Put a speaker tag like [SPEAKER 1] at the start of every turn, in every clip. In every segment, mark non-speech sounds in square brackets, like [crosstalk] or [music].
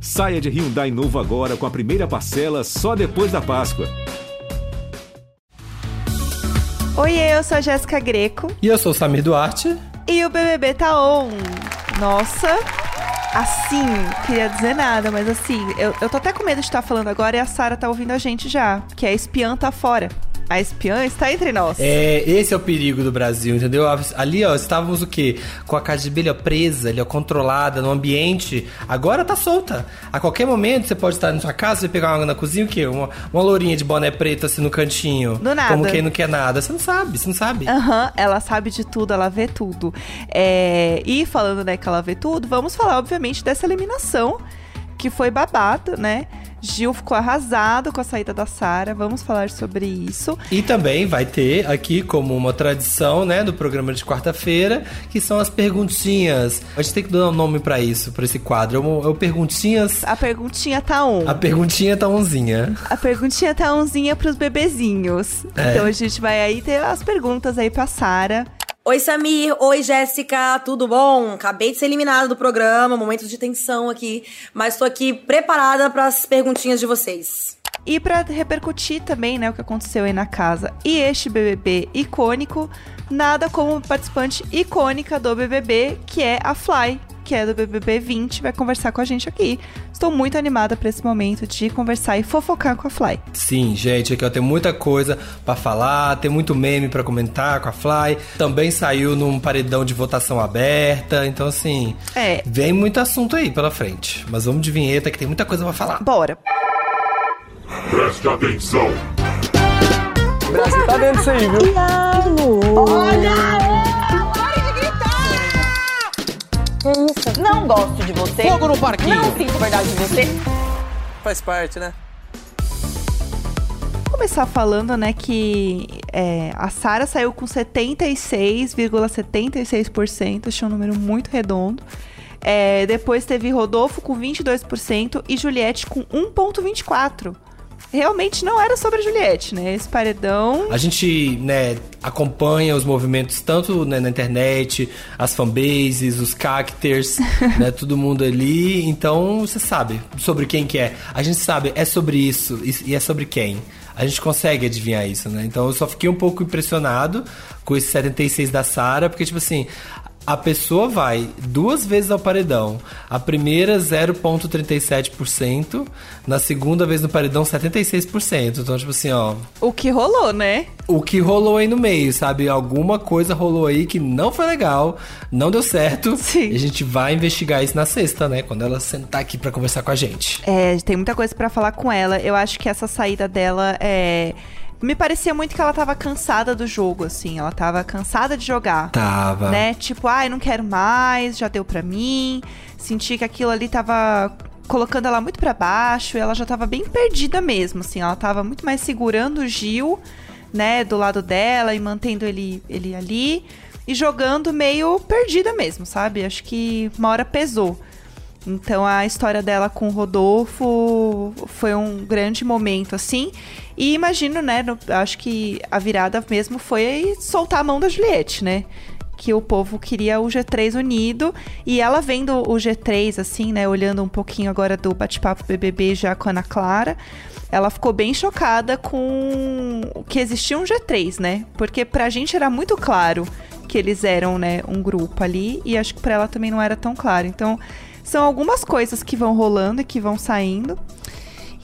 [SPEAKER 1] Saia de Hyundai novo agora com a primeira parcela só depois da Páscoa.
[SPEAKER 2] Oi, eu sou a Jéssica Greco.
[SPEAKER 3] E eu sou o Samir Duarte.
[SPEAKER 2] E o BBB tá on. Nossa, assim, queria dizer nada, mas assim, eu, eu tô até com medo de estar falando agora e a Sara tá ouvindo a gente já, que a espiã tá fora. A espiã está entre nós.
[SPEAKER 3] É, esse é o perigo do Brasil, entendeu? Ali, ó, estávamos o quê? Com a abelha presa, ali, ó, controlada no ambiente. Agora tá solta. A qualquer momento você pode estar na sua casa, você pegar uma água na cozinha, o quê? Uma, uma lourinha de boné preto assim no cantinho.
[SPEAKER 2] Do nada.
[SPEAKER 3] Como quem não quer nada. Você não sabe, você não sabe.
[SPEAKER 2] Aham, uhum, ela sabe de tudo, ela vê tudo. É, e falando, né, que ela vê tudo, vamos falar, obviamente, dessa eliminação que foi babado, né? Gil ficou arrasado com a saída da Sara. Vamos falar sobre isso.
[SPEAKER 3] E também vai ter aqui, como uma tradição, né, do programa de quarta-feira, que são as perguntinhas. A gente tem que dar um nome para isso, para esse quadro. É o Perguntinhas.
[SPEAKER 2] A perguntinha tá on.
[SPEAKER 3] A perguntinha tá onzinha.
[SPEAKER 2] A perguntinha tá onzinha pros bebezinhos. É. Então a gente vai aí ter as perguntas aí pra Sara.
[SPEAKER 4] Oi, Samir. Oi, Jéssica. Tudo bom? Acabei de ser eliminada do programa, momento de tensão aqui, mas estou aqui preparada para as perguntinhas de vocês.
[SPEAKER 2] E para repercutir também, né, o que aconteceu aí na casa e este BBB icônico, nada como participante icônica do BBB, que é a Fly, que é do BBB 20, vai conversar com a gente aqui. Estou muito animada para esse momento de conversar e fofocar com a Fly.
[SPEAKER 3] Sim, gente, aqui ó, tem muita coisa para falar, tem muito meme para comentar com a Fly. Também saiu num paredão de votação aberta, então assim,
[SPEAKER 2] é.
[SPEAKER 3] vem muito assunto aí pela frente. Mas vamos de vinheta que tem muita coisa para falar.
[SPEAKER 2] Bora.
[SPEAKER 5] Preste atenção.
[SPEAKER 3] O Brasil tá dentro disso aí, viu?
[SPEAKER 4] Olha! Que isso? Não gosto de você.
[SPEAKER 3] Fogo no parquinho.
[SPEAKER 4] Não sinto verdade de você.
[SPEAKER 3] Faz parte, né?
[SPEAKER 2] Vou começar falando, né, que é, a Sara saiu com 76,76%, achei um número muito redondo. É, depois teve Rodolfo com 22% e Juliette com 1,24% realmente não era sobre a Juliette, né? Esse paredão.
[SPEAKER 3] A gente, né, acompanha os movimentos tanto né, na internet, as fanbases, os cacters, [laughs] né? Todo mundo ali. Então você sabe sobre quem que é. A gente sabe, é sobre isso e é sobre quem. A gente consegue adivinhar isso, né? Então eu só fiquei um pouco impressionado com esse 76 da Sara, porque, tipo assim, a pessoa vai duas vezes ao paredão. A primeira 0.37%, na segunda vez no paredão 76%. Então, tipo assim, ó,
[SPEAKER 2] o que rolou, né?
[SPEAKER 3] O que rolou aí no meio, sabe? Alguma coisa rolou aí que não foi legal, não deu certo.
[SPEAKER 2] Sim.
[SPEAKER 3] E a gente vai investigar isso na sexta, né? Quando ela sentar aqui para conversar com a gente.
[SPEAKER 2] É, tem muita coisa para falar com ela. Eu acho que essa saída dela é me parecia muito que ela tava cansada do jogo, assim. Ela tava cansada de jogar.
[SPEAKER 3] Tava.
[SPEAKER 2] Né? Tipo, ai, não quero mais, já deu pra mim. Senti que aquilo ali tava colocando ela muito para baixo. E ela já tava bem perdida mesmo, assim. Ela tava muito mais segurando o Gil, né, do lado dela e mantendo ele, ele ali. E jogando meio perdida mesmo, sabe? Acho que uma hora pesou. Então a história dela com o Rodolfo foi um grande momento, assim. E imagino, né? No, acho que a virada mesmo foi soltar a mão da Juliette, né? Que o povo queria o G3 unido. E ela vendo o G3, assim, né? Olhando um pouquinho agora do bate-papo BBB já com a Ana Clara. Ela ficou bem chocada com que existia um G3, né? Porque pra gente era muito claro que eles eram, né, um grupo ali. E acho que pra ela também não era tão claro. Então são algumas coisas que vão rolando e que vão saindo.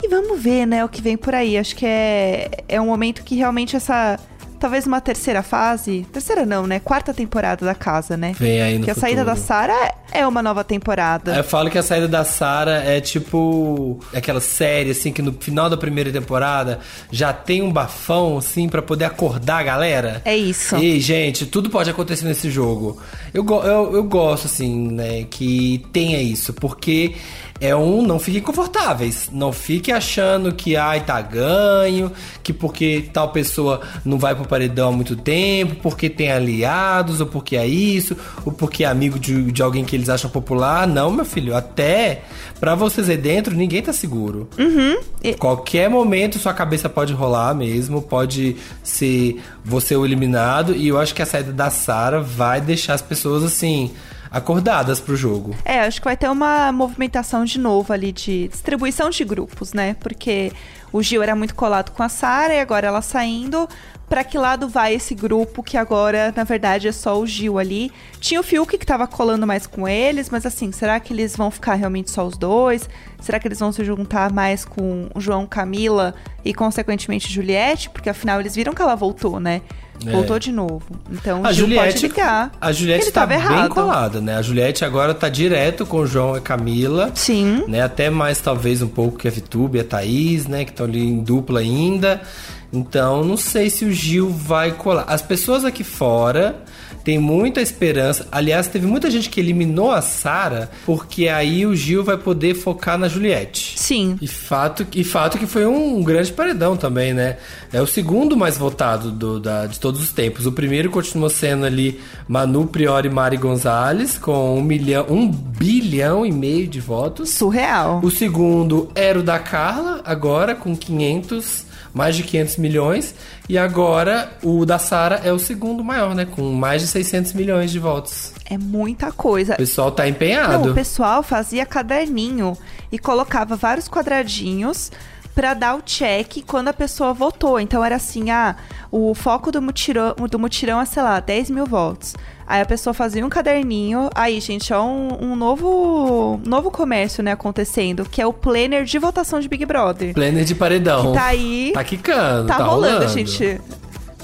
[SPEAKER 2] E vamos ver, né, o que vem por aí. Acho que é, é um momento que realmente essa talvez uma terceira fase. Terceira não, né? Quarta temporada da casa, né?
[SPEAKER 3] Vem aí no
[SPEAKER 2] Que a saída da Sara é uma nova temporada.
[SPEAKER 3] Eu falo que a saída da Sara é tipo aquela série assim que no final da primeira temporada já tem um bafão assim para poder acordar a galera.
[SPEAKER 2] É isso.
[SPEAKER 3] E gente, tudo pode acontecer nesse jogo. Eu, eu, eu gosto assim, né, que tenha isso, porque é um não fiquem confortáveis. Não fique achando que ai tá ganho, que porque tal pessoa não vai pro paredão há muito tempo, porque tem aliados, ou porque é isso, ou porque é amigo de, de alguém que eles acham popular. Não, meu filho, até para vocês aí dentro, ninguém tá seguro.
[SPEAKER 2] Uhum.
[SPEAKER 3] E... Qualquer momento sua cabeça pode rolar mesmo, pode ser você o eliminado, e eu acho que a saída da Sara vai deixar as pessoas assim acordadas pro jogo.
[SPEAKER 2] É, acho que vai ter uma movimentação de novo ali de distribuição de grupos, né? Porque o Gil era muito colado com a Sara e agora ela saindo. Pra que lado vai esse grupo que agora, na verdade, é só o Gil ali? Tinha o Fiuk que tava colando mais com eles, mas assim, será que eles vão ficar realmente só os dois? Será que eles vão se juntar mais com o João Camila e, consequentemente, Juliette? Porque afinal eles viram que ela voltou, né?
[SPEAKER 3] É.
[SPEAKER 2] Voltou de novo. Então,
[SPEAKER 3] A
[SPEAKER 2] Gil
[SPEAKER 3] Juliette,
[SPEAKER 2] pode ligar.
[SPEAKER 3] a Juliette
[SPEAKER 2] ele
[SPEAKER 3] tá bem
[SPEAKER 2] errado.
[SPEAKER 3] colada, né? A Juliette agora tá direto com o João e a Camila.
[SPEAKER 2] Sim.
[SPEAKER 3] né? Até mais talvez um pouco que a Vitube e a Thaís, né? Que estão ali em dupla ainda. Então, não sei se o Gil vai colar. As pessoas aqui fora têm muita esperança. Aliás, teve muita gente que eliminou a Sara, porque aí o Gil vai poder focar na Juliette.
[SPEAKER 2] Sim.
[SPEAKER 3] E fato, e fato que foi um grande paredão também, né? É o segundo mais votado do, da, de todos os tempos. O primeiro continuou sendo ali Manu Priori e Mari Gonzalez, com um, milhão, um bilhão e meio de votos.
[SPEAKER 2] Surreal.
[SPEAKER 3] O segundo era o da Carla, agora com 500, mais de 500 milhões. E agora o da Sara é o segundo maior, né? Com mais de 600 milhões de votos.
[SPEAKER 2] É muita coisa.
[SPEAKER 3] O pessoal tá
[SPEAKER 2] Não,
[SPEAKER 3] empenhado.
[SPEAKER 2] o pessoal fazia caderninho e colocava vários quadradinhos pra dar o check quando a pessoa votou. Então era assim, ah, o foco do mutirão, do mutirão é, sei lá, 10 mil votos. Aí a pessoa fazia um caderninho. Aí, gente, é um, um novo, novo comércio, né, acontecendo, que é o planner de votação de Big Brother.
[SPEAKER 3] Planner de paredão.
[SPEAKER 2] Tá aí.
[SPEAKER 3] Tá quicando,
[SPEAKER 2] Tá,
[SPEAKER 3] tá,
[SPEAKER 2] rolando, gente.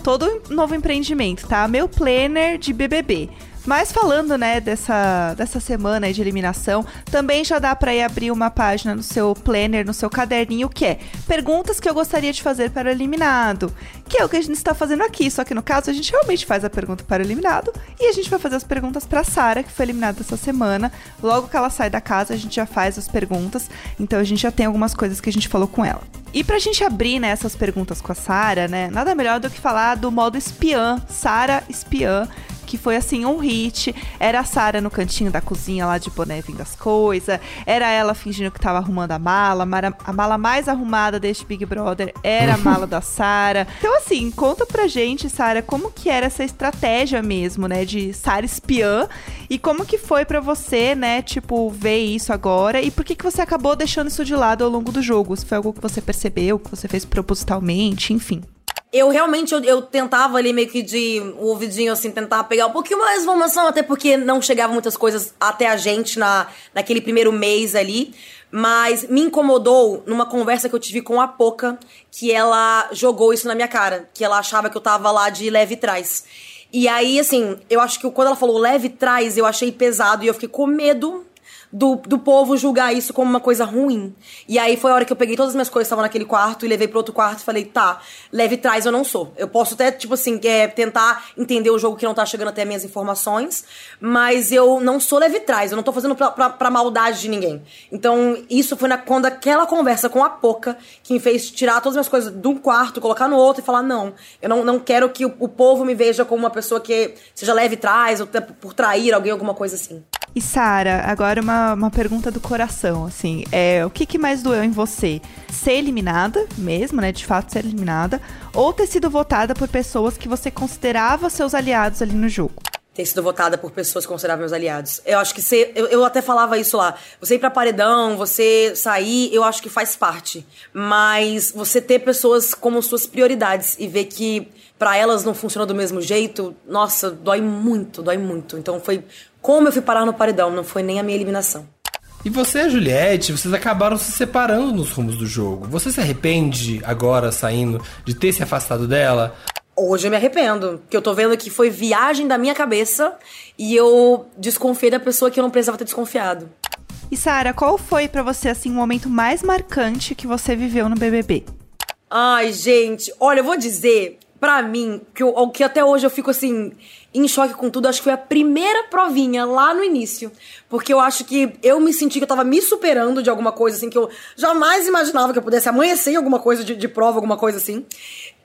[SPEAKER 2] Todo novo empreendimento, tá? Meu planner de BBB. Mas falando, né, dessa, dessa semana de eliminação, também já dá pra ir abrir uma página no seu planner, no seu caderninho, que é perguntas que eu gostaria de fazer para o eliminado. Que é o que a gente está fazendo aqui, só que no caso a gente realmente faz a pergunta para o eliminado e a gente vai fazer as perguntas pra Sara, que foi eliminada essa semana. Logo que ela sai da casa, a gente já faz as perguntas, então a gente já tem algumas coisas que a gente falou com ela. E pra gente abrir, né, essas perguntas com a Sara, né, nada melhor do que falar do modo espiã, Sara espiã, que foi assim um hit. Era a Sara no cantinho da cozinha lá de boné vindo as coisas. Era ela fingindo que tava arrumando a mala. A mala mais arrumada deste Big Brother era a [laughs] mala da Sara. Então assim, conta pra gente, Sara, como que era essa estratégia mesmo, né, de Sara espiã e como que foi pra você, né, tipo, ver isso agora e por que que você acabou deixando isso de lado ao longo do jogo? Se foi algo que você percebeu, que você fez propositalmente, enfim.
[SPEAKER 4] Eu realmente, eu, eu tentava ali meio que de o ouvidinho, assim, tentar pegar um pouquinho mais de informação, até porque não chegavam muitas coisas até a gente na, naquele primeiro mês ali. Mas me incomodou numa conversa que eu tive com a Poca, que ela jogou isso na minha cara, que ela achava que eu tava lá de leve trás. E aí, assim, eu acho que quando ela falou leve trás, eu achei pesado e eu fiquei com medo do, do povo julgar isso como uma coisa ruim. E aí foi a hora que eu peguei todas as minhas coisas que estavam naquele quarto e levei pro outro quarto e falei, tá, leve trás eu não sou. Eu posso até, tipo assim, é, tentar entender o jogo que não tá chegando até minhas informações, mas eu não sou leve trás, eu não tô fazendo pra, pra, pra maldade de ninguém. Então, isso foi na, quando aquela conversa com a Poca que me fez tirar todas as minhas coisas de um quarto, colocar no outro e falar, não, eu não, não quero que o, o povo me veja como uma pessoa que seja leve trás, ou por trair alguém, alguma coisa assim.
[SPEAKER 2] E Sara, agora uma, uma pergunta do coração, assim, é, o que, que mais doeu em você? Ser eliminada, mesmo, né, de fato ser eliminada, ou ter sido votada por pessoas que você considerava seus aliados ali no jogo?
[SPEAKER 4] ter sido votada por pessoas que consideravam meus aliados. Eu acho que ser. Eu, eu até falava isso lá. Você ir pra paredão, você sair, eu acho que faz parte. Mas você ter pessoas como suas prioridades e ver que pra elas não funciona do mesmo jeito, nossa, dói muito, dói muito. Então foi como eu fui parar no paredão, não foi nem a minha eliminação.
[SPEAKER 3] E você e a Juliette, vocês acabaram se separando nos rumos do jogo. Você se arrepende agora, saindo, de ter se afastado dela?
[SPEAKER 4] Hoje eu me arrependo, porque eu tô vendo que foi viagem da minha cabeça e eu desconfiei da pessoa que eu não precisava ter desconfiado.
[SPEAKER 2] E Sara, qual foi pra você assim o momento mais marcante que você viveu no BBB?
[SPEAKER 4] Ai, gente, olha, eu vou dizer, pra mim, que, eu, o que até hoje eu fico assim, em choque com tudo, acho que foi a primeira provinha lá no início. Porque eu acho que eu me senti que eu tava me superando de alguma coisa, assim, que eu jamais imaginava que eu pudesse amanhecer em alguma coisa de, de prova, alguma coisa assim.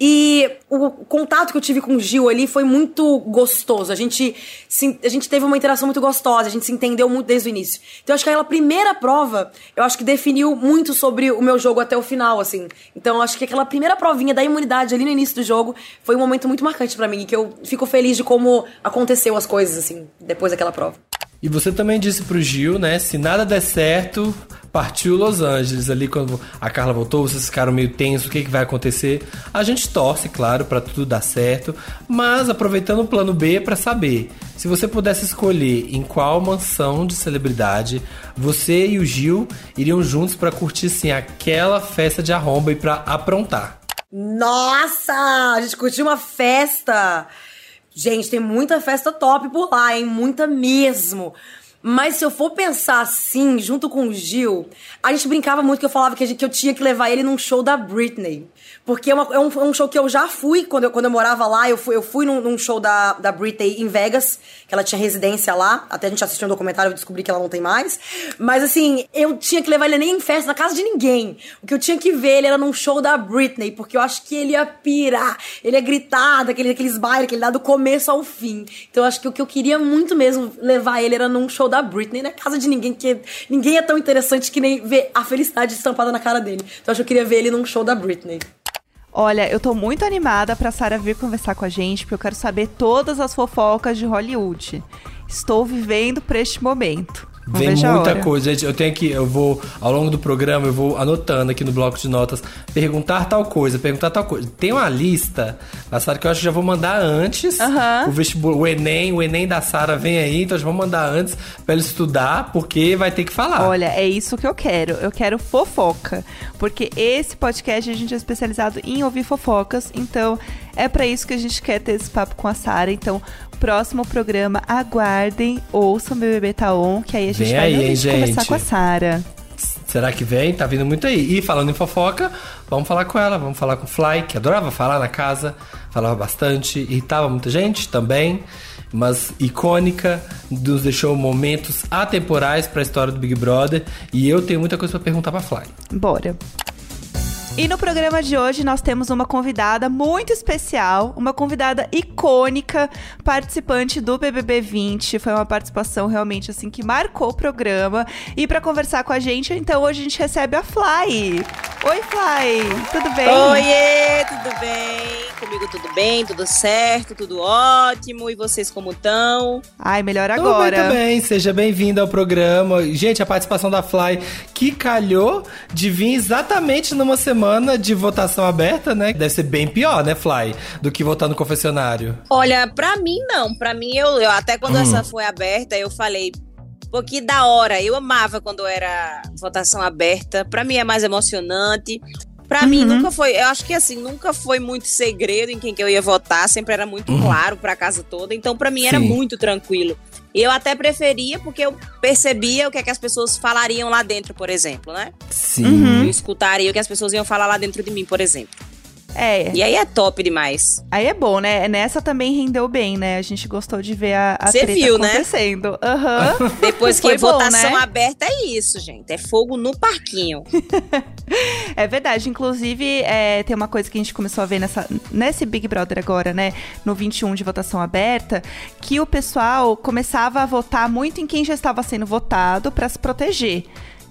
[SPEAKER 4] E o contato que eu tive com o Gil ali foi muito gostoso. A gente, se, a gente teve uma interação muito gostosa, a gente se entendeu muito desde o início. Então acho que aquela primeira prova, eu acho que definiu muito sobre o meu jogo até o final, assim. Então acho que aquela primeira provinha da imunidade ali no início do jogo foi um momento muito marcante pra mim, que eu fico feliz de como aconteceu as coisas, assim, depois daquela prova.
[SPEAKER 3] E você também disse pro Gil, né? Se nada der certo, partiu Los Angeles. Ali quando a Carla voltou, vocês ficaram meio tensos, o que, que vai acontecer? A gente torce, claro, para tudo dar certo, mas aproveitando o plano B para saber. Se você pudesse escolher em qual mansão de celebridade você e o Gil iriam juntos para curtir assim aquela festa de arromba e para aprontar.
[SPEAKER 4] Nossa! A gente curtiu uma festa! Gente, tem muita festa top por lá, hein? Muita mesmo. Mas se eu for pensar assim, junto com o Gil, a gente brincava muito que eu falava que, gente, que eu tinha que levar ele num show da Britney. Porque é, uma, é, um, é, um, show que eu já fui quando eu, quando eu morava lá. Eu fui, eu fui num, num, show da, da Britney em Vegas, que ela tinha residência lá. Até a gente assistiu um documentário e descobri que ela não tem mais. Mas assim, eu tinha que levar ele nem em festa, na casa de ninguém. O que eu tinha que ver ele era num show da Britney, porque eu acho que ele ia pirar. Ele ia gritar daquele, daqueles bailes que ele dá do começo ao fim. Então eu acho que o que eu queria muito mesmo levar ele era num show da Britney, na casa de ninguém, que ninguém é tão interessante que nem ver a felicidade estampada na cara dele. Então acho que eu queria ver ele num show da Britney.
[SPEAKER 2] Olha, eu tô muito animada pra Sara vir conversar com a gente, porque eu quero saber todas as fofocas de Hollywood. Estou vivendo por este momento. Não
[SPEAKER 3] Vem muita coisa, gente. Eu tenho que, eu vou, ao longo do programa, eu vou anotando aqui no bloco de notas, perguntar tal coisa, perguntar tal coisa. Tem uma lista da Sara que eu acho que já vou mandar antes.
[SPEAKER 2] Uhum.
[SPEAKER 3] O vestibular, o Enem, o Enem da Sara vem aí, então já vou mandar antes pra ele estudar, porque vai ter que falar.
[SPEAKER 2] Olha, é isso que eu quero. Eu quero fofoca. Porque esse podcast a gente é especializado em ouvir fofocas, então é para isso que a gente quer ter esse papo com a Sara. Então, próximo programa, aguardem, ouçam BBB Taon, que aí a gente
[SPEAKER 3] vem
[SPEAKER 2] vai
[SPEAKER 3] aí, hein,
[SPEAKER 2] conversar
[SPEAKER 3] gente.
[SPEAKER 2] com a Sara.
[SPEAKER 3] Será que vem? Tá vindo muito aí. E falando em fofoca, vamos falar com ela, vamos falar com o Fly, que adorava falar na casa, falava bastante, irritava muita gente também, mas icônica, nos deixou momentos atemporais para a história do Big Brother. E eu tenho muita coisa para perguntar para Fly.
[SPEAKER 2] Bora. E no programa de hoje nós temos uma convidada muito especial, uma convidada icônica, participante do BBB 20. Foi uma participação realmente assim que marcou o programa. E para conversar com a gente, então hoje a gente recebe a Fly. Oi, Fly, tudo bem?
[SPEAKER 6] Oiê, tudo bem? Comigo tudo bem, tudo certo, tudo ótimo. E vocês como estão?
[SPEAKER 2] Ai, melhor
[SPEAKER 3] Tudo
[SPEAKER 2] agora.
[SPEAKER 3] Muito bem, seja bem-vindo ao programa. Gente, a participação da Fly que calhou de vir exatamente numa semana de votação aberta, né? Deve ser bem pior, né, Fly? Do que votar no confessionário.
[SPEAKER 6] Olha, pra mim não. Pra mim, eu, eu até quando
[SPEAKER 3] Hum.
[SPEAKER 6] essa foi aberta, eu falei. Pô, que da hora. Eu amava quando era votação aberta. Pra mim é mais emocionante. Pra
[SPEAKER 2] Uhum.
[SPEAKER 6] mim nunca foi, eu acho que assim, nunca foi muito segredo em quem que eu ia votar, sempre era muito claro pra casa toda, então pra mim era
[SPEAKER 3] Sim.
[SPEAKER 6] muito tranquilo. E eu até preferia porque eu percebia o que é que as pessoas falariam lá dentro, por exemplo, né?
[SPEAKER 3] Sim.
[SPEAKER 2] Uhum.
[SPEAKER 6] Eu escutaria o que as pessoas iam falar lá dentro de mim, por exemplo.
[SPEAKER 2] É,
[SPEAKER 6] E aí é top demais.
[SPEAKER 2] aí é bom, né? Nessa também rendeu bem, né? A gente gostou de ver a, a
[SPEAKER 6] Cê
[SPEAKER 2] treta
[SPEAKER 6] viu, né?
[SPEAKER 2] acontecendo. Aham. [laughs]
[SPEAKER 6] Depois que
[SPEAKER 2] Foi
[SPEAKER 6] é
[SPEAKER 2] bom,
[SPEAKER 6] votação
[SPEAKER 2] né?
[SPEAKER 6] aberta é isso, gente. É fogo no parquinho. [laughs]
[SPEAKER 2] É verdade. Inclusive, é, tem uma coisa que a gente começou a ver nessa, nesse Big Brother agora, né? No 21 de votação aberta, que o pessoal começava a votar muito em quem já estava sendo votado para se proteger,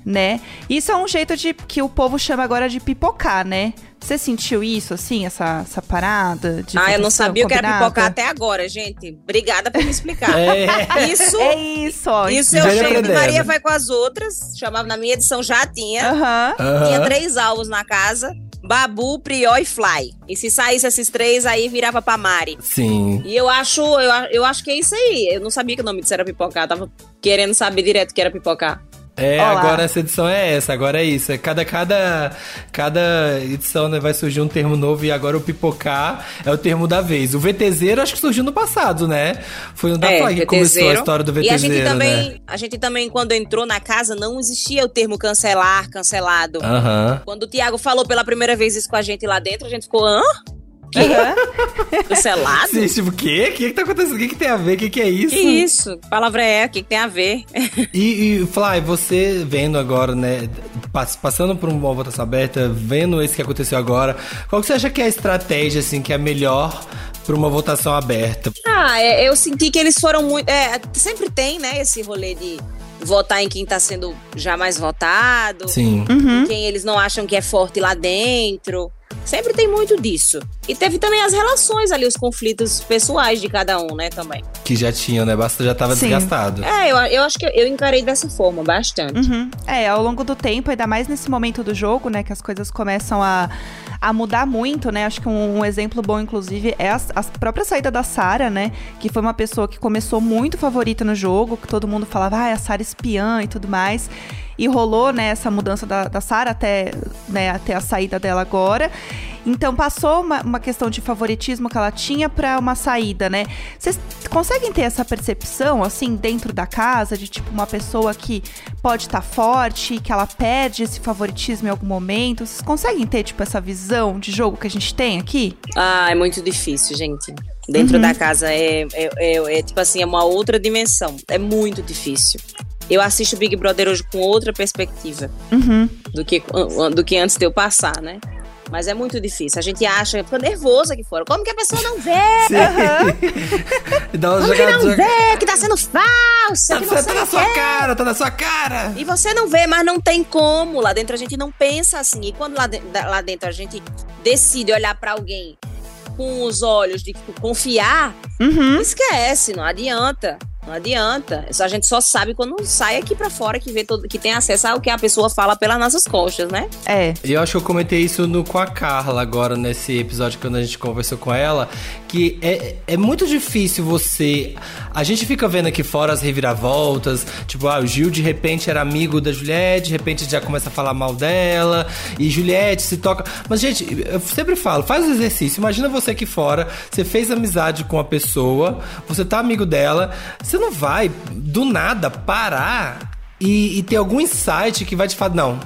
[SPEAKER 2] né? Isso é um jeito de que o povo chama agora de pipocar, né? Você sentiu isso, assim, essa, essa parada? De
[SPEAKER 6] ah, eu não sabia o que era pipocar até agora, gente. Obrigada por me explicar. [laughs]
[SPEAKER 3] É.
[SPEAKER 6] Isso,
[SPEAKER 2] É isso, ó.
[SPEAKER 6] isso eu de
[SPEAKER 3] aprendendo.
[SPEAKER 6] Maria vai com as outras. Chamava na minha edição, já tinha.
[SPEAKER 2] Aham.
[SPEAKER 6] Tinha
[SPEAKER 3] Aham.
[SPEAKER 6] três alvos na casa. Babu, Prió e Fly. E se saísse esses três, aí virava pra Mari.
[SPEAKER 3] Sim.
[SPEAKER 6] E eu acho, eu, eu acho que é isso aí. Eu não sabia que o nome disso era pipocar. Tava querendo saber direto que era pipocar.
[SPEAKER 3] É,
[SPEAKER 2] Olá.
[SPEAKER 3] agora essa edição é essa, agora é isso. É cada, cada, cada edição né, vai surgir um termo novo e agora o pipocar é o termo da vez. O VTZero acho que surgiu no passado, né? Foi no da
[SPEAKER 6] É,
[SPEAKER 3] Fly que começou a
[SPEAKER 6] VTZero.
[SPEAKER 3] história do
[SPEAKER 6] E a gente
[SPEAKER 3] VTZero,
[SPEAKER 6] também,
[SPEAKER 3] né?
[SPEAKER 6] a gente também, quando entrou na casa, não existia o termo cancelar, cancelado.
[SPEAKER 3] Aham.
[SPEAKER 6] Quando o Thiago falou pela primeira vez isso com a gente lá dentro, a gente ficou, hã? Cancelado?
[SPEAKER 3] Sim, tipo, o quê? O que que tá acontecendo? O que que tem a ver? O que que é isso?
[SPEAKER 6] Que isso? Que palavra é? O que, que tem a ver? [laughs]
[SPEAKER 3] E, e Fly, você vendo agora, né, pass- passando por uma votação aberta, vendo esse que aconteceu agora, qual que você acha que é a estratégia, assim, que é melhor pra uma votação aberta?
[SPEAKER 6] Ah, é, eu senti que eles foram muito. É, sempre tem, né, esse rolê de votar em quem tá sendo já mais votado.
[SPEAKER 3] Sim.
[SPEAKER 2] Uhum.
[SPEAKER 6] Quem eles não acham que é forte lá dentro. Sempre tem muito disso. E teve também as relações ali, os conflitos pessoais de cada um, né, também.
[SPEAKER 3] Que já tinham, né? Basta já tava
[SPEAKER 2] Sim.
[SPEAKER 3] desgastado.
[SPEAKER 6] É, eu, eu acho que eu encarei dessa forma, bastante.
[SPEAKER 2] Uhum. É, ao longo do tempo, ainda mais nesse momento do jogo, né, que as coisas começam a, a mudar muito, né? Acho que um, um exemplo bom, inclusive, é a, a própria saída da Sarah, né? Que foi uma pessoa que começou muito favorita no jogo, que todo mundo falava, ah, é a Sarah espiã e tudo mais. E rolou, né, essa mudança da, da Sarah até, né, até a saída dela agora. Então passou uma, uma questão de favoritismo que ela tinha pra uma saída, né? Vocês conseguem ter essa percepção, assim, dentro da casa, de tipo uma pessoa que pode estar forte, que ela perde esse favoritismo em algum momento? Vocês conseguem ter, tipo, essa visão de jogo que a gente tem aqui?
[SPEAKER 6] Ah, é muito difícil, gente. Dentro da casa é, é, é- é, tipo assim, é uma outra dimensão. É muito difícil. Eu assisto Big Brother hoje com outra perspectiva
[SPEAKER 2] Uhum.
[SPEAKER 6] do que, do que antes de eu passar, né? Mas é muito difícil. A gente acha, fica nervoso aqui fora. Como que a pessoa não vê? [laughs]
[SPEAKER 3] Dá uma
[SPEAKER 6] Como que não
[SPEAKER 3] joga-
[SPEAKER 6] vê? Que tá sendo falsa?
[SPEAKER 3] Tá, tá
[SPEAKER 6] sei
[SPEAKER 3] na sua cara, tá na sua cara.
[SPEAKER 6] E você não vê, mas não tem como. Lá dentro a gente não pensa assim. E quando lá, de- lá dentro a gente decide olhar pra alguém com os olhos de tipo, confiar,
[SPEAKER 2] Uhum.
[SPEAKER 6] esquece, não adianta. Não adianta. Isso a gente só sabe quando sai aqui pra fora que vê todo, que tem acesso ao que a pessoa fala pelas nossas costas, né?
[SPEAKER 2] É.
[SPEAKER 3] E eu acho que eu comentei isso no, com a Carla agora, nesse episódio quando a gente conversou com ela, que é, é muito difícil você. A gente fica vendo aqui fora as reviravoltas, tipo, ah, o Gil de repente era amigo da Juliette, de repente já começa a falar mal dela, e Juliette se toca. Mas, gente, eu sempre falo, faz o exercício. Imagina você aqui fora, você fez amizade com a pessoa, você tá amigo dela, você não vai, do nada, parar e, e ter algum insight que vai te falar, não,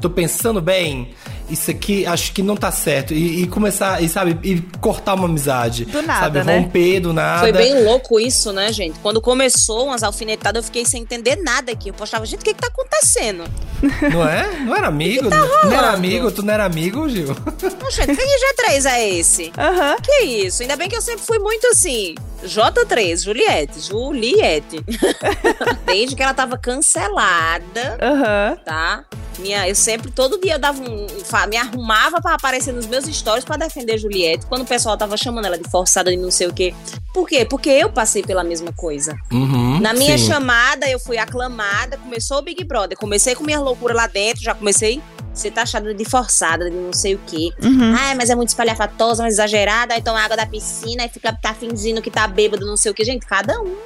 [SPEAKER 3] tô pensando bem, isso aqui acho que não tá certo. E, e começar, e sabe, e cortar uma amizade.
[SPEAKER 2] Do nada,
[SPEAKER 3] sabe,
[SPEAKER 2] né?
[SPEAKER 3] romper do nada.
[SPEAKER 6] Foi bem louco isso, né, gente? Quando começou umas alfinetadas, eu fiquei sem entender nada aqui. Eu postava, gente, o que que tá acontecendo? [laughs]
[SPEAKER 3] Não é? Não era amigo? não era
[SPEAKER 6] tá
[SPEAKER 3] amigo? Tu não era amigo, Gil? [laughs]
[SPEAKER 6] Não, gente, que G3 é esse?
[SPEAKER 2] Aham.
[SPEAKER 6] Que isso? Ainda bem que eu sempre fui muito assim. J3, Juliette, Juliette. [laughs] Desde que ela tava cancelada,
[SPEAKER 2] Aham.
[SPEAKER 6] tá? Minha, eu sempre, todo dia eu dava um. Me arrumava pra aparecer nos meus stories pra defender Juliette. Quando o pessoal tava chamando ela de forçada de não sei o quê. Por quê? Porque eu passei pela mesma coisa.
[SPEAKER 3] Uhum,
[SPEAKER 6] Na minha
[SPEAKER 3] sim.
[SPEAKER 6] chamada, eu fui aclamada, começou o Big Brother. Comecei com minha loucura lá dentro, já comecei a ser taxada de forçada, de não sei o quê.
[SPEAKER 2] Uhum.
[SPEAKER 6] Ai, mas é muito espalhafatosa, muito exagerada, aí toma água da piscina e fica tá fingindo que tá bêbado, não sei o quê. Gente, cada um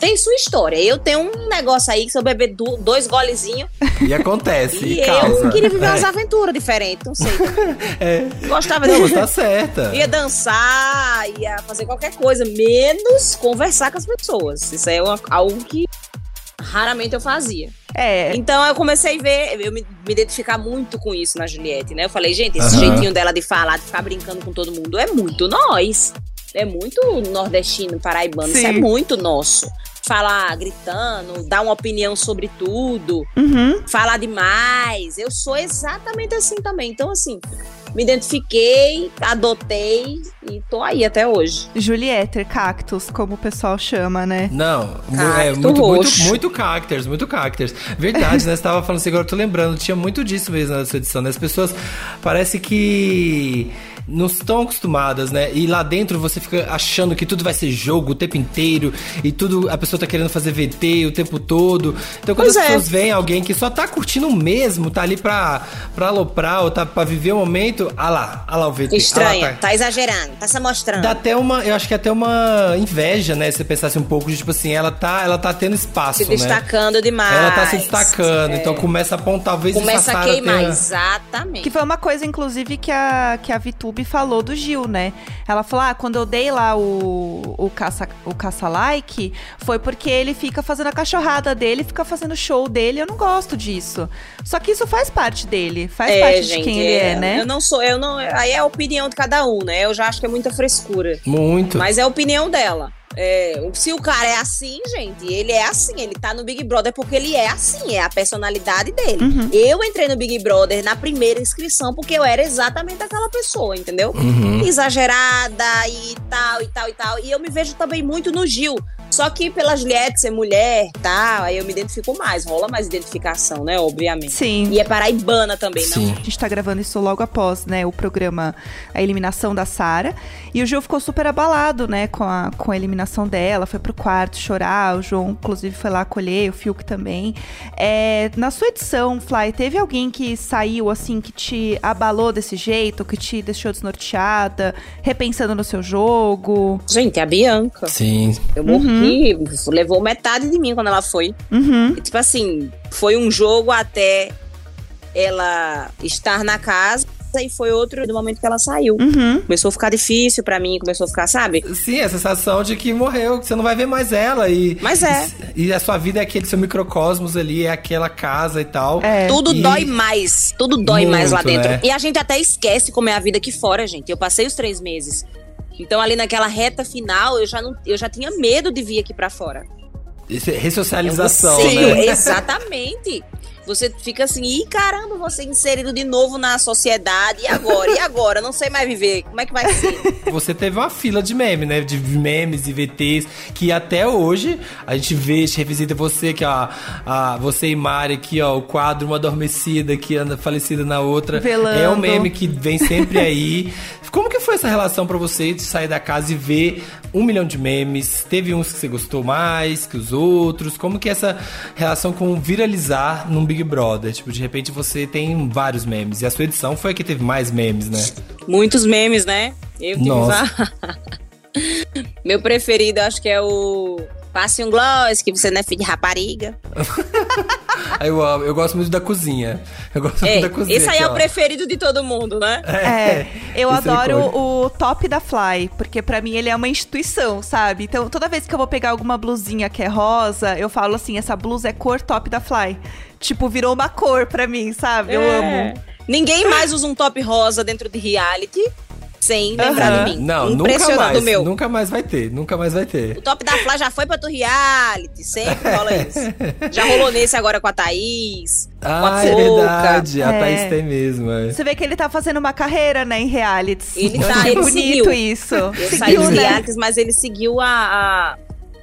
[SPEAKER 6] tem sua história. Eu tenho um negócio aí que se eu beber du- dois golezinhos
[SPEAKER 3] E acontece, e,
[SPEAKER 6] e
[SPEAKER 3] causa.
[SPEAKER 6] eu queria viver
[SPEAKER 3] é.
[SPEAKER 6] umas aventuras diferentes, não sei. [laughs]
[SPEAKER 3] É.
[SPEAKER 6] Gostava de. [laughs]
[SPEAKER 3] tá certa.
[SPEAKER 6] Ia dançar, ia fazer qualquer coisa, menos conversar com as pessoas. Isso é uma- algo que raramente eu fazia.
[SPEAKER 2] É.
[SPEAKER 6] Então eu comecei a ver, eu me, me identificar muito com isso na Juliette, né? Eu falei, gente, esse
[SPEAKER 3] Aham.
[SPEAKER 6] jeitinho dela de falar, de ficar brincando com todo mundo, é muito nós. É muito nordestino, paraibano, isso é
[SPEAKER 2] Sim.
[SPEAKER 6] muito nosso. Falar gritando, dar uma opinião sobre tudo,
[SPEAKER 2] Uhum.
[SPEAKER 6] falar demais. Eu sou exatamente assim também. Então, assim, me identifiquei, adotei e tô aí até hoje.
[SPEAKER 2] Juliette, cactus, como o pessoal chama, né?
[SPEAKER 3] Não,
[SPEAKER 6] Cacto
[SPEAKER 3] é muito, muito,
[SPEAKER 6] roxo.
[SPEAKER 3] muito characters, muito characters. Verdade, né? [laughs] Você tava falando assim, agora eu tô lembrando, tinha muito disso mesmo nessa edição, né? As pessoas parece que não estão acostumadas, né? E lá dentro você fica achando que tudo vai ser jogo o tempo inteiro e tudo a pessoa tá querendo fazer VT o tempo todo. Então quando
[SPEAKER 6] Pois
[SPEAKER 3] as
[SPEAKER 6] é.
[SPEAKER 3] pessoas veem alguém que só tá curtindo mesmo, tá ali pra, pra aloprar ou tá pra viver o momento, ah lá, ah lá o VT. ah lá,
[SPEAKER 6] Estranha,
[SPEAKER 3] tá-
[SPEAKER 6] tá exagerando, tá se mostrando.
[SPEAKER 3] Dá até uma, eu acho que é até uma inveja, né? Se você pensasse um pouco de tipo assim, ela tá, ela tá tendo espaço,
[SPEAKER 6] se
[SPEAKER 3] né?
[SPEAKER 6] destacando demais.
[SPEAKER 3] Ela tá se destacando, então começa a apontar, talvez
[SPEAKER 6] Começa a queimar,
[SPEAKER 3] tenha-
[SPEAKER 6] exatamente.
[SPEAKER 2] Que foi uma coisa, inclusive, que a, que a VTube falou do Gil, né? Ela falou: ah, quando eu dei lá o, o caça o caça-like, foi porque ele fica fazendo a cachorrada dele, fica fazendo show dele. Eu não gosto disso. Só que isso faz parte dele, faz parte de quem ele é, né?
[SPEAKER 6] Eu não sou, eu não. Aí é a opinião de cada um, né? Eu já acho que é muita frescura.
[SPEAKER 3] Muito.
[SPEAKER 6] Mas é a opinião dela. É, se o cara é assim, gente, ele é assim, ele tá no Big Brother porque ele é assim, é a personalidade dele.
[SPEAKER 2] Uhum.
[SPEAKER 6] Eu entrei no Big Brother na primeira inscrição porque eu era exatamente aquela pessoa, entendeu?
[SPEAKER 3] Uhum.
[SPEAKER 6] Exagerada e tal, e tal, e tal. E eu me vejo também muito no Gil. Só que pela Juliette ser mulher, tá? Aí eu me identifico mais. Rola mais identificação, né? Obviamente.
[SPEAKER 2] Sim.
[SPEAKER 6] E é paraibana também,
[SPEAKER 3] Sim.
[SPEAKER 2] A gente tá gravando isso logo após, né, o programa A Eliminação da Sara. E o Gil ficou super abalado, né, com a, com a eliminação dela. Foi pro quarto chorar. O João, inclusive, foi lá acolher, o Fiuk também. É, na sua edição, Fly, teve alguém que saiu, assim, que te abalou desse jeito, que te deixou desnorteada, repensando no seu jogo?
[SPEAKER 6] não. Gente, a Bianca.
[SPEAKER 3] Sim.
[SPEAKER 6] Eu morri, levou metade de mim quando ela foi.
[SPEAKER 2] Uhum.
[SPEAKER 6] E, tipo assim, foi um jogo até ela estar na casa e foi outro do momento que ela saiu.
[SPEAKER 2] Uhum.
[SPEAKER 6] Começou a ficar difícil pra mim, começou a ficar, sabe?
[SPEAKER 3] Sim, a sensação de que morreu, que você não vai ver mais ela. E,
[SPEAKER 6] Mas é.
[SPEAKER 3] E, a sua vida é aquele seu microcosmos ali, é aquela casa e tal.
[SPEAKER 2] É.
[SPEAKER 6] Tudo
[SPEAKER 3] E-
[SPEAKER 6] dói mais. Tudo dói
[SPEAKER 3] Muito,
[SPEAKER 6] mais lá dentro.
[SPEAKER 3] né?
[SPEAKER 6] E a gente até esquece como é a vida aqui fora, gente. Eu passei os três meses. Então, ali naquela reta final, eu já, não, eu já tinha medo de vir aqui pra fora.
[SPEAKER 3] Esse-
[SPEAKER 6] É
[SPEAKER 3] Ressocialização,
[SPEAKER 6] receio,
[SPEAKER 3] né? [laughs] [laughs]
[SPEAKER 6] Exatamente. Você fica assim, ih, caramba, você inserido de novo na sociedade. E agora? E agora? Não sei mais viver. Como é que vai ser? [laughs]
[SPEAKER 3] Você teve uma fila de memes, né? De memes e VTs que até hoje a gente vê, a gente revisita você, que ó, a, você e Mari aqui, ó, o quadro Uma Adormecida que anda falecida na outra.
[SPEAKER 2] Velando.
[SPEAKER 3] É um meme que vem sempre aí. Como que foi essa relação pra você de sair da casa e ver um milhão de memes? Teve uns que você gostou mais que os outros? Como que é essa relação com viralizar num Big Brother? Tipo, de repente você tem vários memes. E a sua edição foi a que teve mais memes, né?
[SPEAKER 6] Muitos memes, né? Eu tive
[SPEAKER 3] Nossa. [laughs]
[SPEAKER 6] Meu preferido, acho que é o Passe um Gloss, que você não é filho de rapariga. [laughs]
[SPEAKER 3] Eu, amo, eu gosto muito da cozinha. Eu gosto
[SPEAKER 6] É,
[SPEAKER 3] muito da cozinha.
[SPEAKER 6] esse aí
[SPEAKER 3] aqui,
[SPEAKER 6] é o
[SPEAKER 3] ó.
[SPEAKER 6] preferido de todo mundo, né?
[SPEAKER 2] É, eu
[SPEAKER 3] Misericórdia.
[SPEAKER 2] adoro o top da Fly, porque pra mim ele é uma instituição, sabe? Então toda vez que eu vou pegar alguma blusinha que é rosa, eu falo assim, essa blusa é cor top da Fly. Tipo, virou uma cor pra mim, sabe? Eu
[SPEAKER 6] É.
[SPEAKER 2] amo.
[SPEAKER 6] Ninguém mais usa um top rosa dentro de reality sem lembrar de mim.
[SPEAKER 3] Não, nunca mais.
[SPEAKER 6] o meu.
[SPEAKER 3] Nunca mais vai ter. Nunca mais vai ter.
[SPEAKER 6] O top da Fla já foi pra tu reality, sempre rola isso. Já rolou nesse agora com a Thaís, com a
[SPEAKER 3] Ah, é verdade. A
[SPEAKER 2] É.
[SPEAKER 3] Thaís tem mesmo. é.
[SPEAKER 2] Você vê que ele tá fazendo uma carreira, né, em realities.
[SPEAKER 6] Ele tá, ele
[SPEAKER 2] bonito
[SPEAKER 6] seguiu.
[SPEAKER 2] isso.
[SPEAKER 6] Eu saí
[SPEAKER 2] Seguiu,
[SPEAKER 6] dos
[SPEAKER 2] né?
[SPEAKER 6] realities, mas ele seguiu a, a-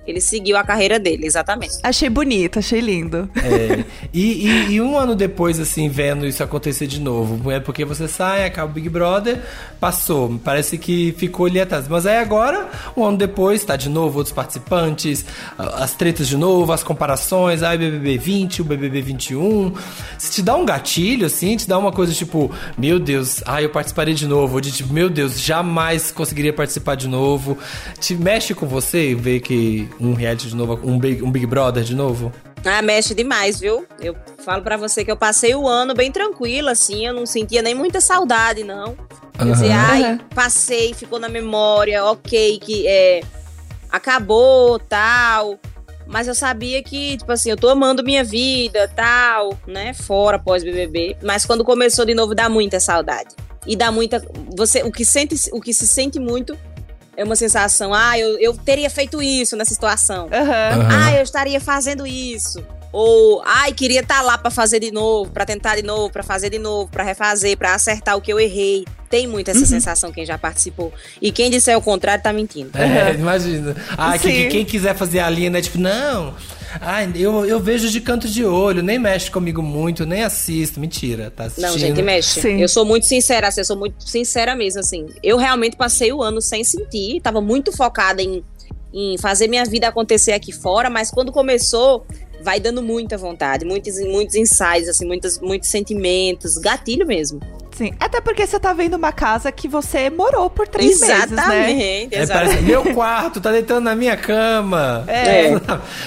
[SPEAKER 6] Ele seguiu a carreira dele, exatamente.
[SPEAKER 2] Achei bonito, achei lindo.
[SPEAKER 3] É. E, e- e um ano depois, assim, vendo isso acontecer de novo. É porque você sai, acaba o Big Brother, passou. Parece que ficou ali atrás. Mas aí agora, um ano depois, tá de novo outros participantes, as tretas de novo, as comparações, ai, BBB 20, o BBB 21. Se te dá um gatilho, assim, te dá uma coisa tipo, meu Deus, ai, eu participarei de novo. Ou de tipo, meu Deus, jamais conseguiria participar de novo. Te mexe com você ver que um reality de novo, um Big, um Big Brother de novo?
[SPEAKER 6] Ah, mexe demais, viu? Eu falo pra você que eu passei o ano bem tranquila, assim, eu não sentia nem muita saudade, não. Eu dizia,
[SPEAKER 3] Aham.
[SPEAKER 6] ai, passei, ficou na memória, ok, que é, acabou, tal. Mas eu sabia que, tipo assim, eu tô amando minha vida, tal, né? Fora pós-BBB. Mas quando começou de novo, dá muita saudade. E dá muita. Você, o, que sente, o que se sente muito é uma sensação, ah, eu, eu teria feito isso nessa situação.
[SPEAKER 2] Aham.
[SPEAKER 6] Ah, eu estaria fazendo isso. Ou, ai, queria estar lá pra fazer de novo, pra tentar de novo, pra fazer de novo, pra refazer, pra acertar o que eu errei. Tem muito essa sensação quem já participou. E quem disser o contrário tá mentindo.
[SPEAKER 3] É, imagina. Ah, que, que quem quiser fazer a linha, né? Tipo, não. Ai, eu, eu vejo de canto de olho, nem mexe comigo muito, nem assisto. Mentira, tá assistindo.
[SPEAKER 6] Não, gente, mexe.
[SPEAKER 2] Sim.
[SPEAKER 6] Eu sou muito sincera, assim, eu sou muito sincera mesmo, assim. Eu realmente passei o ano sem sentir, tava muito focada em, em fazer minha vida acontecer aqui fora, mas quando começou, vai dando muita vontade, muitos, muitos insights, assim, muitos, muitos sentimentos, gatilho mesmo.
[SPEAKER 2] Sim. Até porque você tá vendo uma casa que você morou por três meses, né?
[SPEAKER 6] Exatamente,
[SPEAKER 3] É,
[SPEAKER 6] exatamente.
[SPEAKER 3] parece, meu quarto, tá deitando na minha cama.
[SPEAKER 6] É.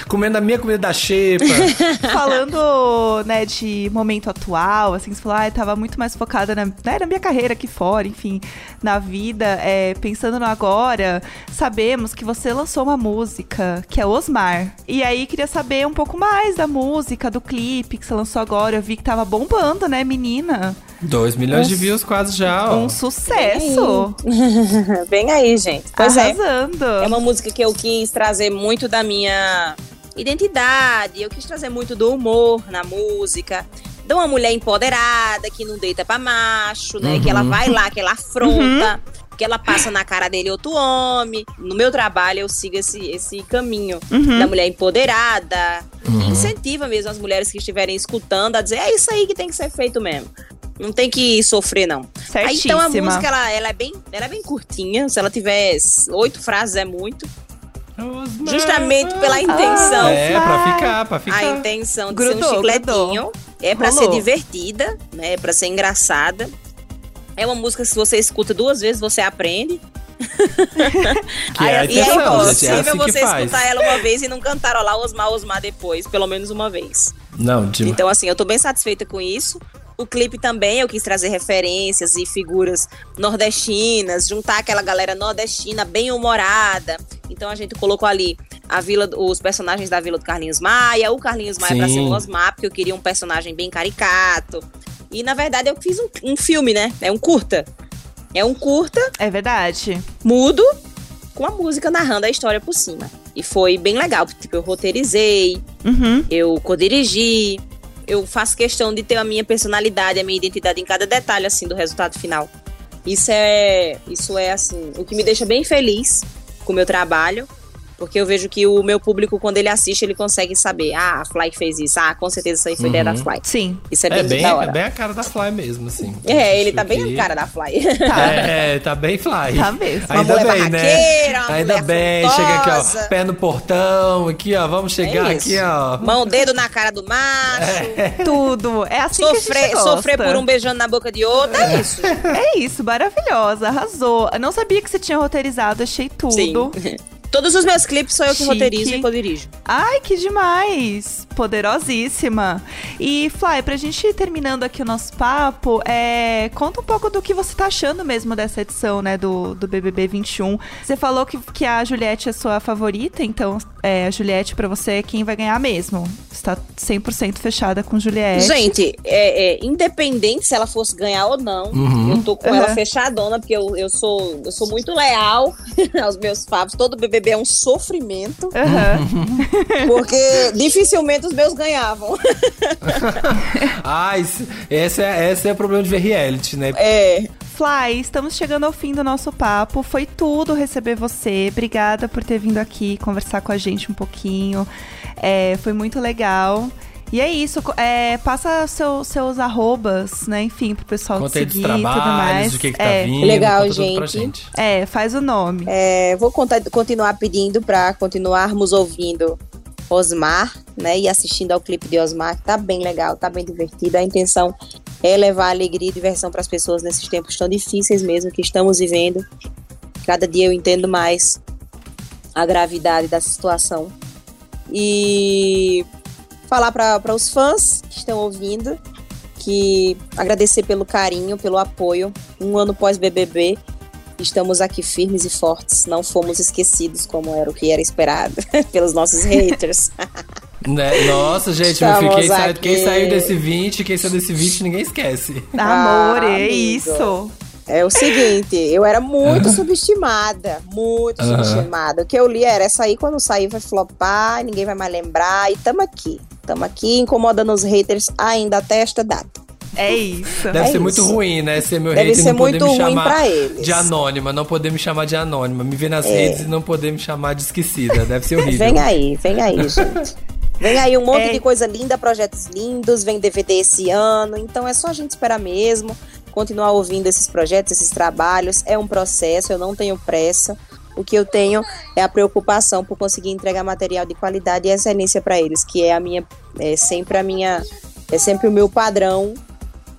[SPEAKER 3] Comendo a minha comida da xepa. [laughs]
[SPEAKER 2] Falando, né, de momento atual, assim, você falou, ah, tava muito mais focada na, né, na minha carreira aqui fora, enfim, na vida. É, pensando no agora, sabemos que você lançou uma música, que é Osmar. E aí, queria saber um pouco mais da música, do clipe que você lançou agora. Eu vi que tava bombando, né, menina?
[SPEAKER 3] 2 milhões de
[SPEAKER 2] Um-
[SPEAKER 3] views quase já, ó.
[SPEAKER 2] Um sucesso! [laughs]
[SPEAKER 6] Bem aí, gente. Pois é.
[SPEAKER 2] Arrasando!
[SPEAKER 6] É uma música que eu quis trazer muito da minha identidade, eu quis trazer muito do humor na música. De uma mulher empoderada, que não deita pra macho, né? Que ela vai lá, que ela afronta. Porque ela passa na cara dele outro homem. No meu trabalho, eu sigo esse, esse caminho
[SPEAKER 2] Uhum.
[SPEAKER 6] da mulher empoderada. Incentiva mesmo as mulheres que estiverem escutando a dizer: é isso aí que tem que ser feito mesmo. Não tem que sofrer, não. Aí, então a
[SPEAKER 2] Certíssima.
[SPEAKER 6] música, ela, ela é bem, ela é bem curtinha. Se ela tiver oito frases, é muito. Justamente pela intenção.
[SPEAKER 3] É, pra ficar, pra
[SPEAKER 6] A
[SPEAKER 3] ficar.
[SPEAKER 6] intenção de ser
[SPEAKER 2] Grudou,
[SPEAKER 6] um chicletinho. É pra ser
[SPEAKER 2] Rolou.
[SPEAKER 6] divertida, né? É pra ser engraçada. É uma música que se você escuta duas vezes, você aprende.
[SPEAKER 3] Que é a [laughs]
[SPEAKER 6] e é impossível
[SPEAKER 3] gente, é assim
[SPEAKER 6] você
[SPEAKER 3] faz.
[SPEAKER 6] escutar ela uma vez e não cantarolar Osmar Osmar depois, pelo menos uma vez.
[SPEAKER 3] Não, de...
[SPEAKER 6] Então, assim, eu tô bem satisfeita com isso. O clipe também, eu quis trazer referências e figuras nordestinas, juntar aquela galera nordestina bem humorada. Então a gente colocou ali a vila, os personagens da vila do Carlinhos Maia, o Carlinhos Maia pra
[SPEAKER 3] Sim.
[SPEAKER 6] ser o Osmar, porque eu queria um personagem bem caricato. E na verdade eu fiz um, um filme, né? É um curta. É um curta
[SPEAKER 2] É verdade.
[SPEAKER 6] mudo com a música narrando a história por cima. E foi bem legal, porque tipo, eu roteirizei,
[SPEAKER 2] Uhum.
[SPEAKER 6] eu codirigi, eu faço questão de ter a minha personalidade, a minha identidade em cada detalhe assim do resultado final. Isso é, isso é assim, o que me deixa bem feliz com o meu trabalho, porque eu vejo que o meu público quando ele assiste, ele consegue saber, ah, a Fly fez isso, ah, com certeza isso aí foi ideia da
[SPEAKER 3] Uhum.
[SPEAKER 6] Fly.
[SPEAKER 2] Sim.
[SPEAKER 6] Isso é
[SPEAKER 3] É
[SPEAKER 6] bem,
[SPEAKER 3] bem,
[SPEAKER 6] da
[SPEAKER 3] é bem a cara da Fly mesmo, assim.
[SPEAKER 6] É, ele tá bem
[SPEAKER 3] que-
[SPEAKER 6] a cara da Fly.
[SPEAKER 2] Tá. [laughs]
[SPEAKER 3] É, [laughs] tá bem Fly.
[SPEAKER 2] Tá mesmo.
[SPEAKER 6] Uma
[SPEAKER 3] Ainda bem, né?
[SPEAKER 6] barraqueira, uma
[SPEAKER 3] Ainda bem, chega aqui, ó, pé no portão, aqui, ó, vamos chegar
[SPEAKER 6] É
[SPEAKER 3] aqui, ó.
[SPEAKER 6] Mão, dedo na cara do macho. [laughs]
[SPEAKER 2] Tudo. É assim que a
[SPEAKER 6] Sofrer,
[SPEAKER 2] gente gosta.
[SPEAKER 6] sofrer por um beijando na boca de outro, é isso.
[SPEAKER 2] É isso, maravilhosa, arrasou. Eu não sabia que você tinha roteirizado, achei tudo.
[SPEAKER 6] Sim. Todos os meus clipes sou eu que
[SPEAKER 2] Chique.
[SPEAKER 6] roteirizo e codirijo.
[SPEAKER 2] Ai, que demais! Poderosíssima. E, Fly, pra gente ir terminando aqui o nosso papo, é, conta um pouco do que você tá achando mesmo dessa edição, né, do, do BBB 21. Você falou que, que a Juliette é sua favorita, então é, a Juliette pra você é quem vai ganhar mesmo. Você tá 100% fechada com Juliette.
[SPEAKER 6] Gente, é, é, independente se ela fosse ganhar ou não,
[SPEAKER 3] Uhum.
[SPEAKER 6] eu tô com
[SPEAKER 2] Uhum.
[SPEAKER 6] ela fechadona, porque eu, eu, sou, eu sou muito leal [laughs] aos meus favos. Todo BBB é um sofrimento,
[SPEAKER 2] Aham. [laughs]
[SPEAKER 6] porque dificilmente os meus ganhavam. [laughs]
[SPEAKER 3] Ah, isso- esse, é, esse é o problema de ver reality, né?
[SPEAKER 6] É,
[SPEAKER 2] Fly, estamos chegando ao fim do nosso papo. Foi tudo receber você. Obrigada por ter vindo aqui conversar com a gente um pouquinho. É, foi muito legal. E é isso. é, passa seu- seus arrobas, né? Enfim, pro pessoal
[SPEAKER 3] Conta
[SPEAKER 2] seguir e tudo mais.
[SPEAKER 3] o que que tá
[SPEAKER 2] é,
[SPEAKER 3] vindo,
[SPEAKER 6] Legal,
[SPEAKER 3] conta tudo pra
[SPEAKER 6] gente.
[SPEAKER 3] gente.
[SPEAKER 2] é, faz o nome.
[SPEAKER 6] É, vou contar- continuar pedindo para continuarmos ouvindo Osmar, né? E assistindo ao clipe de Osmar, que tá bem legal, tá bem divertido. A intenção é levar alegria e diversão para as pessoas nesses tempos tão difíceis mesmo que estamos vivendo. Cada dia eu entendo mais a gravidade da situação. E falar para os fãs que estão ouvindo que agradecer pelo carinho, pelo apoio. Um ano pós BBB, Estamos aqui firmes e fortes, não fomos esquecidos como era o que era esperado [laughs] pelos nossos haters. [laughs]
[SPEAKER 3] Né? Nossa, gente, eu
[SPEAKER 6] Estamos
[SPEAKER 3] fiquei, sa-
[SPEAKER 6] aqui.
[SPEAKER 3] quem saiu desse 20, quem saiu desse 20, ninguém esquece.
[SPEAKER 2] Amor,
[SPEAKER 6] Ah,
[SPEAKER 2] é
[SPEAKER 6] amigo.
[SPEAKER 2] isso.
[SPEAKER 6] É o seguinte, eu era muito [laughs] subestimada, muito subestimada. O que eu li era essa aí, quando sair vai flopar, ninguém vai mais lembrar, e tamo aqui. Tamo aqui incomodando os haters ainda até esta data.
[SPEAKER 2] É isso.
[SPEAKER 3] Deve
[SPEAKER 6] É
[SPEAKER 3] ser
[SPEAKER 6] isso.
[SPEAKER 3] muito ruim, né? Ser meu
[SPEAKER 6] Deve
[SPEAKER 3] hater
[SPEAKER 6] ser
[SPEAKER 3] não poder
[SPEAKER 6] muito
[SPEAKER 3] me
[SPEAKER 6] ruim
[SPEAKER 3] chamar
[SPEAKER 6] pra eles.
[SPEAKER 3] de anônima, não poder me chamar de anônima. Me ver nas
[SPEAKER 6] É.
[SPEAKER 3] redes e não poder me chamar de esquecida. Deve ser horrível.
[SPEAKER 6] Vem aí, vem aí, gente. Vem aí um monte
[SPEAKER 2] É.
[SPEAKER 6] de coisa linda, projetos lindos, vem DVD esse ano, então é só a gente esperar mesmo, continuar ouvindo esses projetos, esses trabalhos. É um processo, eu não tenho pressa. O que eu tenho é a preocupação por conseguir entregar material de qualidade e excelência para eles, que é a minha, é sempre a minha, é sempre o meu padrão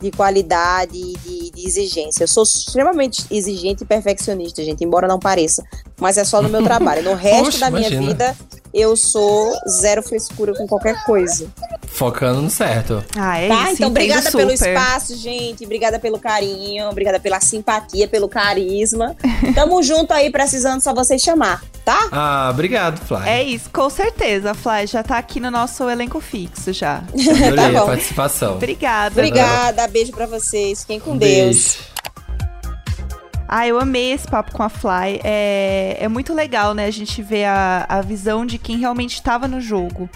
[SPEAKER 6] de qualidade e de, de exigência. Eu sou extremamente exigente e perfeccionista, gente, embora não pareça. Mas é só no meu [laughs] trabalho. No resto
[SPEAKER 3] Poxa,
[SPEAKER 6] da minha
[SPEAKER 3] imagina.
[SPEAKER 6] vida, eu sou zero frescura com qualquer coisa.
[SPEAKER 3] Focando no certo.
[SPEAKER 2] Ah, é
[SPEAKER 6] tá?
[SPEAKER 2] isso.
[SPEAKER 6] então, obrigada
[SPEAKER 2] super.
[SPEAKER 6] pelo espaço, gente. Obrigada pelo carinho. Obrigada pela simpatia, pelo carisma. [laughs] Tamo junto aí, precisando só vocês chamar, tá?
[SPEAKER 3] Ah, obrigado, Fly.
[SPEAKER 2] É isso, com certeza. Fly já tá aqui no nosso elenco fixo já. [laughs]
[SPEAKER 3] Adorei
[SPEAKER 6] Tá
[SPEAKER 3] a
[SPEAKER 6] bom.
[SPEAKER 3] participação.
[SPEAKER 2] Obrigada.
[SPEAKER 6] Obrigada, beijo pra vocês. Fiquem com
[SPEAKER 3] Um
[SPEAKER 6] Deus.
[SPEAKER 3] beijo.
[SPEAKER 2] Ah, eu amei esse papo com a Fly. É, é muito legal, né? A gente ver a, a visão de quem realmente estava no jogo.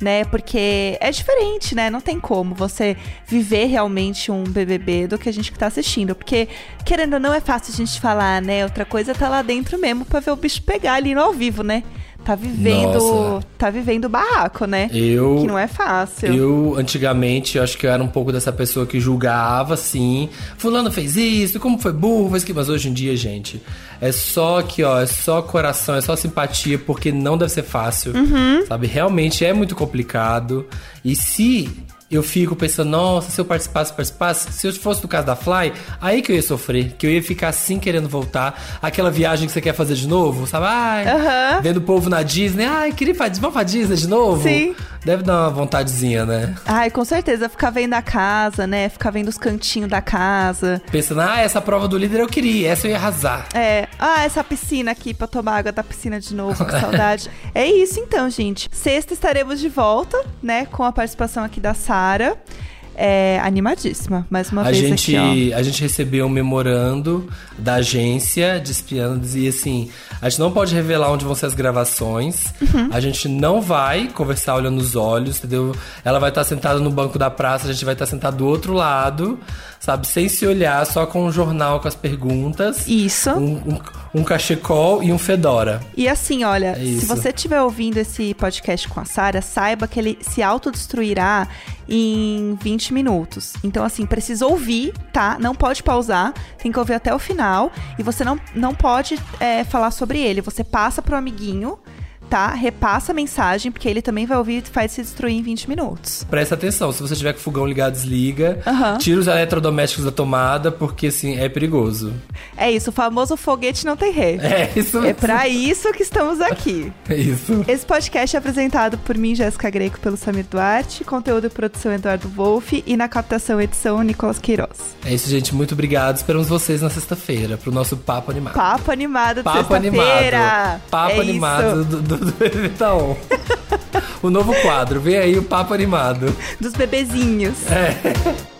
[SPEAKER 2] Né? Porque é diferente, né? Não tem como você viver realmente um BBB do que a gente que tá assistindo. Porque, querendo ou não, é fácil a gente falar, né? Outra coisa é tá lá dentro mesmo pra ver o bicho pegar ali no ao vivo, né? Tá vivendo,
[SPEAKER 3] Nossa.
[SPEAKER 2] tá vivendo o barraco, né?
[SPEAKER 3] Eu.
[SPEAKER 2] Que não é fácil.
[SPEAKER 3] Eu, antigamente, acho que eu era um pouco dessa pessoa que julgava, assim. Fulano fez isso, como foi burro, fez que. Mas hoje em dia, gente, é só que, ó, é só coração, é só simpatia, porque não deve ser fácil.
[SPEAKER 2] Uhum.
[SPEAKER 3] Sabe? Realmente é muito complicado. E se. Eu fico pensando, nossa, se eu participasse, participasse, se eu fosse no caso da Fly, aí que eu ia sofrer, que eu ia ficar assim querendo voltar. Aquela viagem que você quer fazer de novo, sabe? Ai, vendo o povo na Disney, ai, queria pra, vamos pra Disney de novo?
[SPEAKER 2] Sim.
[SPEAKER 3] Deve dar uma vontadezinha, né?
[SPEAKER 2] Ai, com certeza. Ficar vendo a casa, né? Ficar vendo os cantinhos da casa.
[SPEAKER 3] Pensando, ah, essa prova do líder eu queria, essa eu ia arrasar.
[SPEAKER 2] É, ah, essa piscina aqui pra tomar água da piscina de novo, que saudade. [laughs] é isso então, gente. Sexta estaremos de volta, né, com a participação aqui da Sara. É, animadíssima, mais uma
[SPEAKER 3] A
[SPEAKER 2] vez
[SPEAKER 3] gente,
[SPEAKER 2] aqui,
[SPEAKER 3] a gente recebeu um memorando da agência de espiando, dizia assim: a gente não pode revelar onde vão ser as gravações,
[SPEAKER 2] Uhum.
[SPEAKER 3] a gente não vai conversar olhando nos olhos, entendeu? Ela vai estar sentada no banco da praça, a gente vai estar sentado do outro lado, sabe, sem se olhar, só com um jornal com as perguntas.
[SPEAKER 2] Isso.
[SPEAKER 3] Um, um, um cachecol e um fedora.
[SPEAKER 2] E assim, olha,
[SPEAKER 3] É
[SPEAKER 2] se você estiver ouvindo esse podcast com a Sara, saiba que ele se autodestruirá em 20 minutos. Então, assim, precisa ouvir, tá? Não pode pausar, tem que ouvir até o final. E você não, não pode é, falar sobre ele. Você passa pro amiguinho, tá? Repassa a mensagem, porque ele também vai ouvir e faz se destruir em 20 minutos.
[SPEAKER 3] Presta atenção, se você tiver com o fogão ligado, desliga.
[SPEAKER 2] Aham.
[SPEAKER 3] Tira os eletrodomésticos da tomada, porque assim, é perigoso.
[SPEAKER 2] É isso, o famoso foguete não tem ré.
[SPEAKER 3] É isso
[SPEAKER 2] É pra isso que estamos aqui. [laughs]
[SPEAKER 3] É isso.
[SPEAKER 2] Esse podcast é apresentado por mim, Jéssica Greco, pelo Samir Duarte, conteúdo e produção Eduardo Wolff e na captação edição Nicolas Queiroz.
[SPEAKER 3] É isso, gente. Muito obrigado. Esperamos vocês na sexta-feira pro nosso papo animado.
[SPEAKER 2] Papo animado
[SPEAKER 3] Papo animado. Papo
[SPEAKER 2] É
[SPEAKER 3] animado
[SPEAKER 2] isso.
[SPEAKER 3] do, do, do Evitaon. o novo quadro. Vem aí o papo animado.
[SPEAKER 2] Dos bebezinhos.
[SPEAKER 3] É.